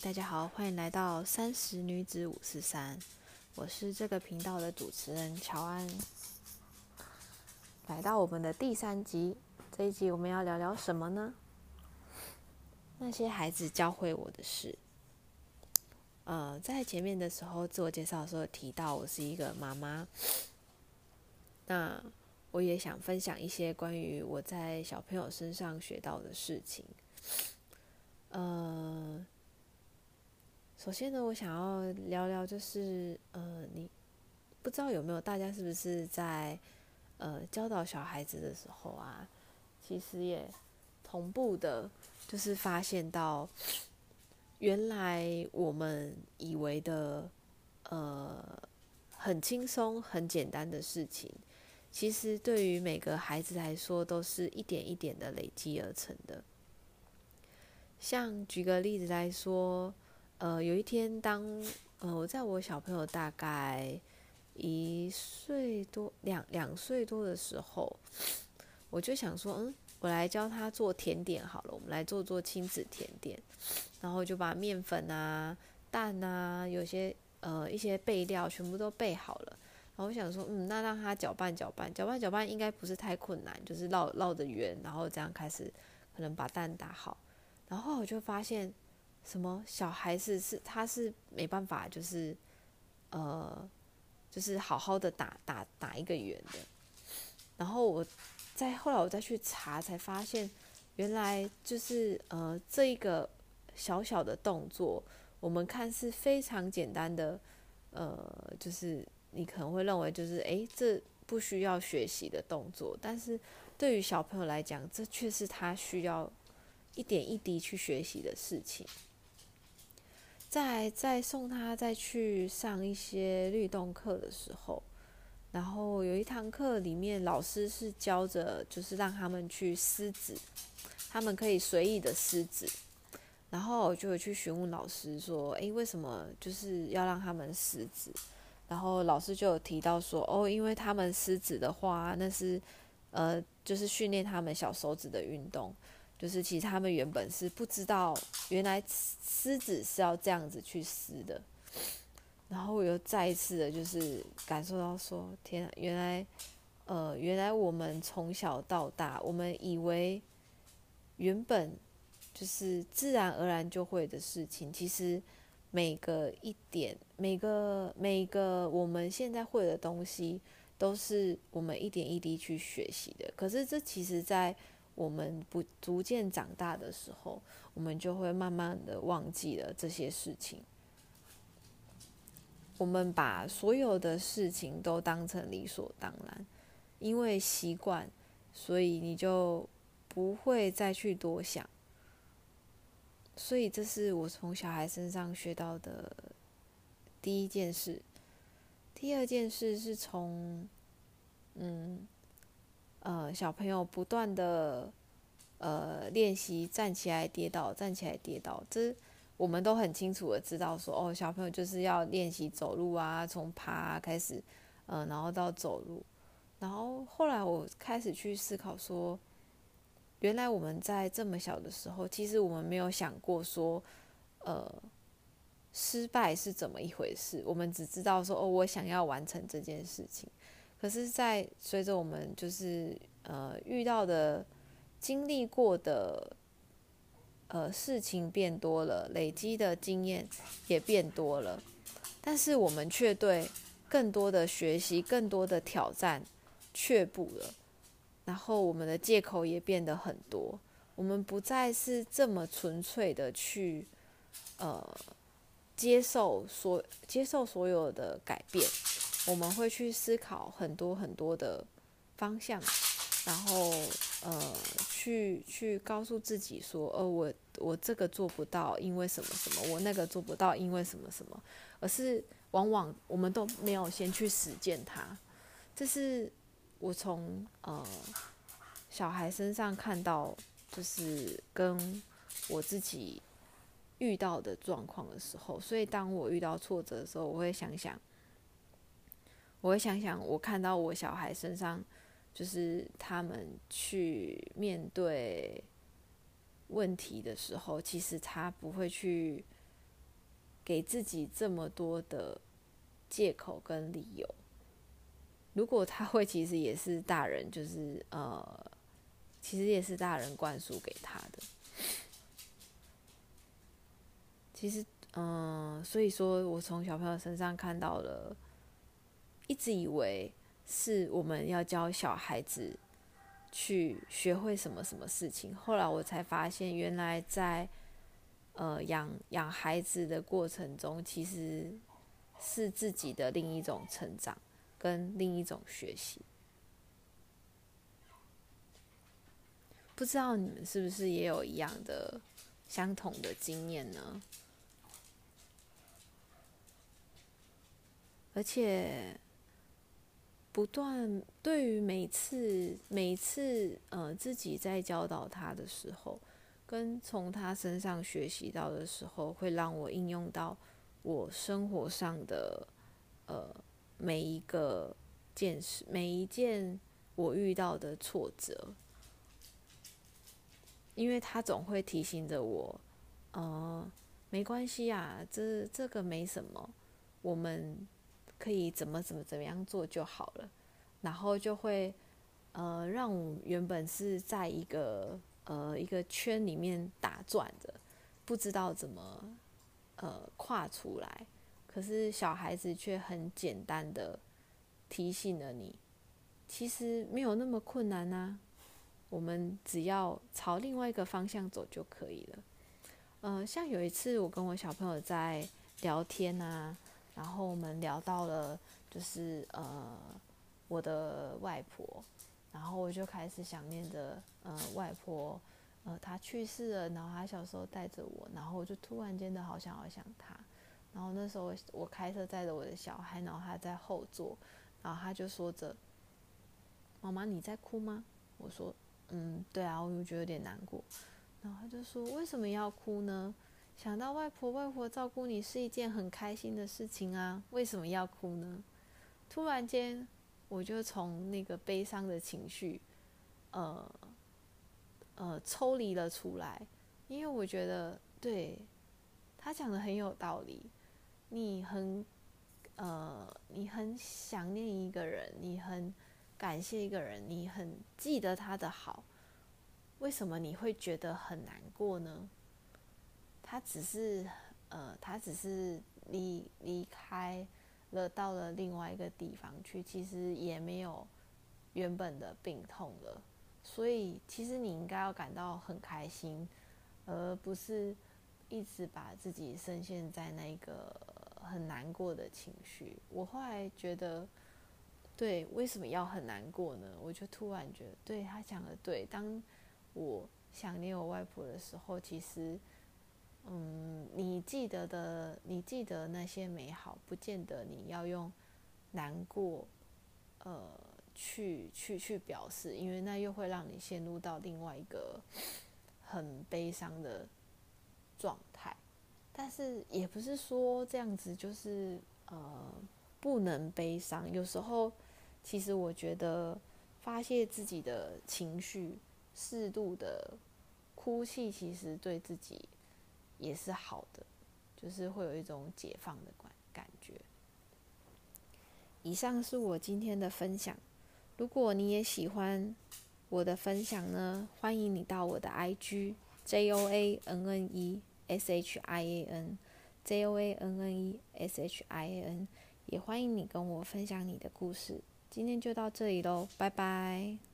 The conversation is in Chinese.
大家好，欢迎来到三十女子五四三，我是这个频道的主持人乔安。来到我们的第三集，这一集我们要聊聊什么呢？那些孩子教会我的事。呃，在前面的时候自我介绍的时候提到我是一个妈妈，那我也想分享一些关于我在小朋友身上学到的事情。呃，首先呢，我想要聊聊，就是呃，你不知道有没有大家是不是在呃教导小孩子的时候啊，其实也同步的，就是发现到。原来我们以为的，呃，很轻松、很简单的事情，其实对于每个孩子来说，都是一点一点的累积而成的。像举个例子来说，呃，有一天当呃我在我小朋友大概一岁多、两两岁多的时候，我就想说，嗯。我来教他做甜点好了，我们来做做亲子甜点，然后就把面粉啊、蛋啊，有些呃一些备料全部都备好了。然后我想说，嗯，那让他搅拌搅拌，搅拌搅拌应该不是太困难，就是绕绕着圆，然后这样开始可能把蛋打好。然后我就发现，什么小孩子是他是没办法，就是呃，就是好好的打打打一个圆的。然后我。再后来我再去查，才发现原来就是呃这一个小小的动作，我们看是非常简单的，呃，就是你可能会认为就是诶，这不需要学习的动作，但是对于小朋友来讲，这却是他需要一点一滴去学习的事情。在在送他再去上一些律动课的时候。然后有一堂课里面，老师是教着，就是让他们去撕纸，他们可以随意的撕纸。然后我就去询问老师说：“诶，为什么就是要让他们撕纸？”然后老师就有提到说：“哦，因为他们撕纸的话，那是呃，就是训练他们小手指的运动。就是其实他们原本是不知道，原来撕纸是要这样子去撕的。”然后我又再一次的，就是感受到说，天，原来，呃，原来我们从小到大，我们以为原本就是自然而然就会的事情，其实每个一点，每个每个我们现在会的东西，都是我们一点一滴去学习的。可是这其实，在我们不逐渐长大的时候，我们就会慢慢的忘记了这些事情。我们把所有的事情都当成理所当然，因为习惯，所以你就不会再去多想。所以这是我从小孩身上学到的第一件事。第二件事是从，嗯，呃，小朋友不断的呃练习站起来跌倒，站起来跌倒，这。我们都很清楚的知道，说哦，小朋友就是要练习走路啊，从爬开始，嗯，然后到走路，然后后来我开始去思考说，原来我们在这么小的时候，其实我们没有想过说，呃，失败是怎么一回事，我们只知道说哦，我想要完成这件事情，可是，在随着我们就是呃遇到的、经历过的。呃，事情变多了，累积的经验也变多了，但是我们却对更多的学习、更多的挑战却步了。然后我们的借口也变得很多，我们不再是这么纯粹的去呃接受所接受所有的改变，我们会去思考很多很多的方向。然后，呃，去去告诉自己说，呃，我我这个做不到，因为什么什么，我那个做不到，因为什么什么，而是往往我们都没有先去实践它。这是我从呃小孩身上看到，就是跟我自己遇到的状况的时候，所以当我遇到挫折的时候，我会想想，我会想想，我看到我小孩身上。就是他们去面对问题的时候，其实他不会去给自己这么多的借口跟理由。如果他会，其实也是大人，就是呃，其实也是大人灌输给他的。其实，嗯，所以说我从小朋友身上看到了，一直以为是我们要教小孩子去学会什么什么事情，后来我才发现，原来在呃养养孩子的过程中，其实是自己的另一种成长。跟另一种学习，不知道你们是不是也有一样的相同的经验呢？而且，不断对于每次每次呃自己在教导他的时候，跟从他身上学习到的时候，会让我应用到我生活上的呃。每一个件事，每一件我遇到的挫折，因为他总会提醒着我，呃，没关系啊，这这个没什么，我们可以怎么怎么怎么样做就好了，然后就会呃，让我原本是在一个呃一个圈里面打转的，不知道怎么呃跨出来。可是小孩子却很简单的提醒了你，其实没有那么困难呐，我们只要朝另外一个方向走就可以了。呃，像有一次我跟我小朋友在聊天啊，然后我们聊到了就是呃我的外婆，然后我就开始想念着呃外婆，呃她去世了，然后她小时候带着我，然后我就突然间的好想好想她。然后那时候我开车载着我的小孩，然后他在后座，然后他就说着：“妈妈，你在哭吗？”我说：“嗯，对啊，我就觉得有点难过。”然后他就说：“为什么要哭呢？想到外婆，外婆照顾你是一件很开心的事情啊，为什么要哭呢？”突然间，我就从那个悲伤的情绪，呃，呃，抽离了出来，因为我觉得对他讲的很有道理。你很，呃，你很想念一个人，你很感谢一个人，你很记得他的好，为什么你会觉得很难过呢？他只是，呃，他只是离离开了，到了另外一个地方去，其实也没有原本的病痛了，所以其实你应该要感到很开心，而不是一直把自己深陷在那个。很难过的情绪，我后来觉得，对，为什么要很难过呢？我就突然觉得，对他讲的对。当我想念我外婆的时候，其实，嗯，你记得的，你记得那些美好，不见得你要用难过，呃，去去去表示，因为那又会让你陷入到另外一个很悲伤的状态。但是也不是说这样子就是呃不能悲伤。有时候，其实我觉得发泄自己的情绪，适度的哭泣，其实对自己也是好的，就是会有一种解放的感感觉。以上是我今天的分享。如果你也喜欢我的分享呢，欢迎你到我的 IG J O A N N E。S H I A N J O A N N E S H I A N，也欢迎你跟我分享你的故事。今天就到这里喽，拜拜。